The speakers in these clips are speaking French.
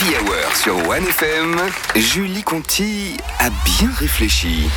Happy Hour sur 1FM, Julie Conti a bien réfléchi.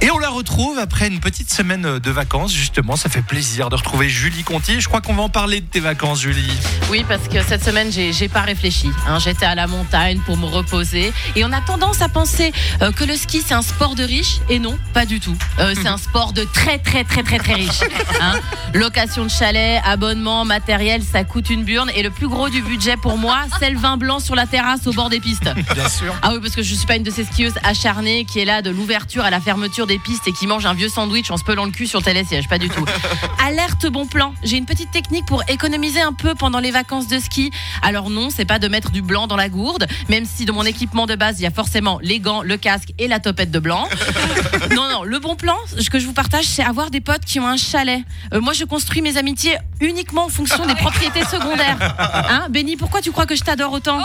Et on la retrouve après une petite semaine de vacances, justement. Ça fait plaisir de retrouver Julie Conti. Je crois qu'on va en parler de tes vacances, Julie. Oui, parce que cette semaine, j'ai pas réfléchi. hein. J'étais à la montagne pour me reposer. Et on a tendance à penser euh, que le ski, c'est un sport de riche. Et non, pas du tout. Euh, c'est un sport de très, très, très, très, très riche. hein. Location de chalet, abonnement, matériel, ça coûte une burne. Et le plus gros du budget pour moi, c'est le vin blanc sur la terrasse au bord des pistes. Bien sûr. Ah oui, parce que je suis pas une de ces skieuses acharnées qui est là de l'ouverture à la fermeture des pistes et qui mange un vieux sandwich en se pelant le cul sur télésiège. Pas du tout. Alerte bon plan. J'ai une petite technique pour économiser un peu pendant les vacances de ski. Alors non, c'est pas de mettre du blanc dans la gourde, même si dans mon équipement de base, il y a forcément les gants, le casque et la topette de blanc. non, non, le bon plan, ce que je vous partage, c'est avoir des potes qui ont un chalet. Euh, moi, je construis mes amitiés uniquement en fonction des propriétés secondaires. Hein, Benny, pourquoi tu crois que je t'adore autant?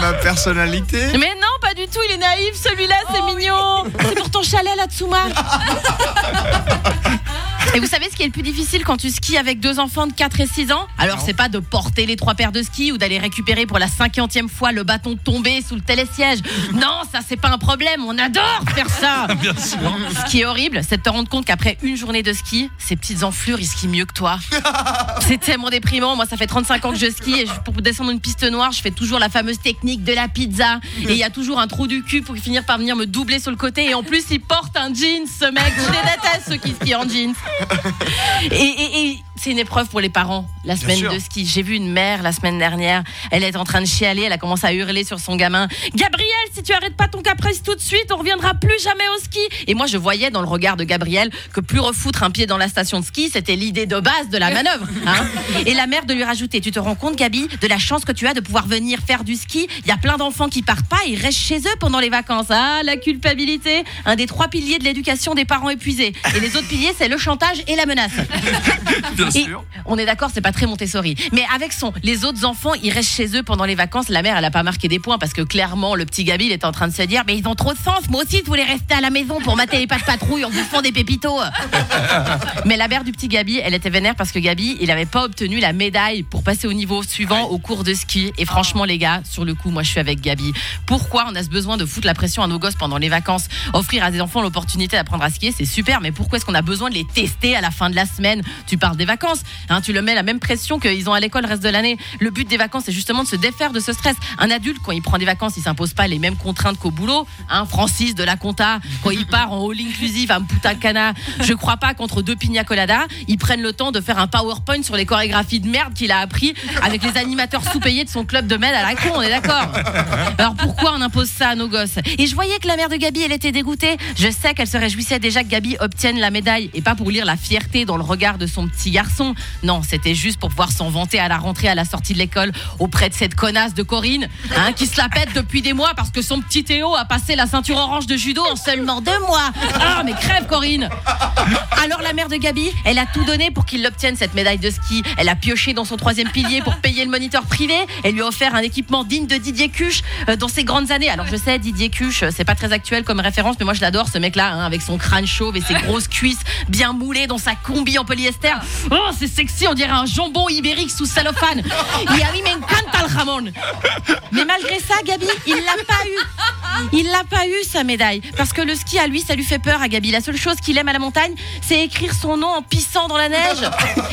Ma personnalité mais non, du tout, il est naïf, celui-là, c'est mignon. C'est pour ton chalet, là, Tsuma. Et vous savez ce qui est le plus difficile quand tu skis avec deux enfants de 4 et 6 ans Alors, c'est pas de porter les trois paires de skis ou d'aller récupérer pour la cinquantième fois le bâton tombé sous le télésiège. Non, ça, c'est pas un problème. On adore faire ça. Bien sûr. Ce qui est horrible, c'est de te rendre compte qu'après une journée de ski, ces petites enflures, ils skient mieux que toi. C'est tellement déprimant. Moi, ça fait 35 ans que je skie et je- pour descendre une piste noire, je fais toujours la fameuse technique de la pizza. Et il y a toujours un trou du cul pour finir par venir me doubler sur le côté. Et en plus, il porte un jeans, ce mec. Je les déteste, ceux qui skient en jeans. Et, c'est une épreuve pour les parents, la semaine de ski. J'ai vu une mère la semaine dernière. Elle est en train de chialer. Elle a commencé à hurler sur son gamin. Gabriel, si tu arrêtes pas ton caprice tout de suite, on reviendra plus jamais au ski. Et moi, je voyais dans le regard de Gabriel que plus refoutre un pied dans la station de ski, c'était l'idée de base de la manœuvre. hein. Et la mère de lui rajouter Tu te rends compte, Gabi, de la chance que tu as de pouvoir venir faire du ski? Il y a plein d'enfants qui partent pas, ils restent chez eux pendant les vacances. Ah, la culpabilité, un des trois piliers de l'éducation des parents épuisés. Et les autres piliers, c'est le chantage et la menace. Bien Et sûr. on est d'accord, c'est pas très Montessori. Mais avec son, les autres enfants, ils restent chez eux pendant les vacances. La mère, elle a pas marqué des points parce que clairement, le petit Gabi, il est en train de se dire, mais ils ont trop de sens. Moi aussi, je voulais rester à la maison pour mater les pas de patrouille en bouffant des pépitos. mais la mère du petit Gabi, elle était vénère parce que Gabi, il avait pas obtenu la médaille pour passer au niveau suivant au cours de ski. Et franchement, les gars, sur le coup, moi, je suis avec Gabi. Pourquoi on a ce besoin de foutre la pression à nos gosses pendant les vacances? Offrir à des enfants l'opportunité d'apprendre à skier, c'est super, mais pourquoi est-ce qu'on a besoin de les tester à la fin de la semaine? Tu parles des vacances, hein, tu le mets la même pression qu'ils ont à l'école le reste de l'année. Le but des vacances, c'est justement de se défaire de ce stress. Un adulte, quand il prend des vacances, il s'impose pas les mêmes contraintes qu'au boulot. Hein, Francis de la compta, quand il part en all inclusive à Punta Cana, je crois pas qu'entre deux pina coladas, ils prennent le temps de faire un PowerPoint sur les chorégraphies de merde qu'il a appris avec les animateurs sous-payés de son club de med à la con, on est d'accord? Alors pourquoi on impose ça à nos gosses? Et je voyais que la mère de Gabi, elle était dégoûtée. Je sais qu'elle se réjouissait déjà que Gabi obtienne la médaille et pas pour lire la fierté dans le regard de son petit garçon. Non, c'était juste pour pouvoir s'en vanter à la rentrée à la sortie de l'école auprès de cette connasse de Corinne, hein, qui se la pète depuis des mois parce que son petit Théo a passé la ceinture orange de judo en seulement deux mois. Ah, mais crève Corinne alors la mère de Gabi, elle a tout donné pour qu'il obtienne cette médaille de ski. Elle a pioché dans son troisième pilier pour payer le moniteur privé. Elle lui a offert un équipement digne de Didier Cuche euh, dans ses grandes années. Alors je sais, Didier Cuche, euh, c'est pas très actuel comme référence, mais moi je l'adore ce mec-là, hein, avec son crâne chauve et ses grosses cuisses bien moulées dans sa combi en polyester. C'est sexy, on dirait un jambon ibérique sous cellophane. Et a mí me encanta el jamón. Mais malgré ça, Gabi, il l'a pas eu. Il l'a pas eu sa médaille parce que le ski à lui ça lui fait peur à Gabi. La seule chose qu'il aime à la montagne, c'est écrire son nom en pissant dans la neige.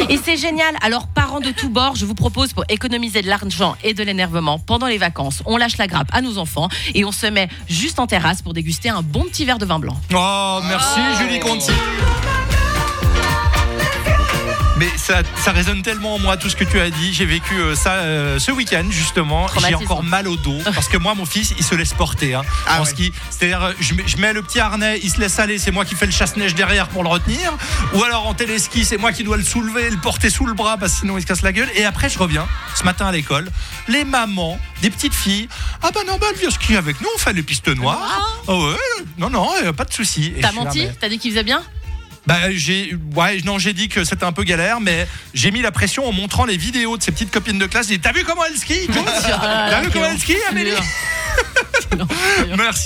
Et c'est génial. Alors parents de tous bords, je vous propose pour économiser de l'argent et de l'énervement pendant les vacances, on lâche la grappe à nos enfants et on se met juste en terrasse pour déguster un bon petit verre de vin blanc. Oh, merci Julie Conti. Mais ça, ça résonne tellement en moi tout ce que tu as dit. J'ai vécu euh, ça euh, ce week-end justement. J'ai encore mal au dos parce que moi mon fils il se laisse porter hein, Ah en ouais. ski. C'est-à-dire je, mets- je mets le petit harnais, il se laisse aller, c'est moi qui fais le chasse-neige derrière pour le retenir. Ou alors en téléski c'est moi qui dois le soulever, le porter sous le bras parce que sinon il se casse la gueule. Et après je reviens ce matin à l'école, les mamans, des petites filles, ah bah non bah elle vient skier avec nous, on fait les pistes noires. Ah ouais, non non, pas de souci. T'as menti T'as dit qu'il faisait bien Bah j'ai ouais non j'ai dit que c'était un peu galère mais j'ai mis la pression en montrant les vidéos de ses petites copines de classe. J'ai dit, T'as vu comment elle skie T'as vu comment elle skie Amélie? Merci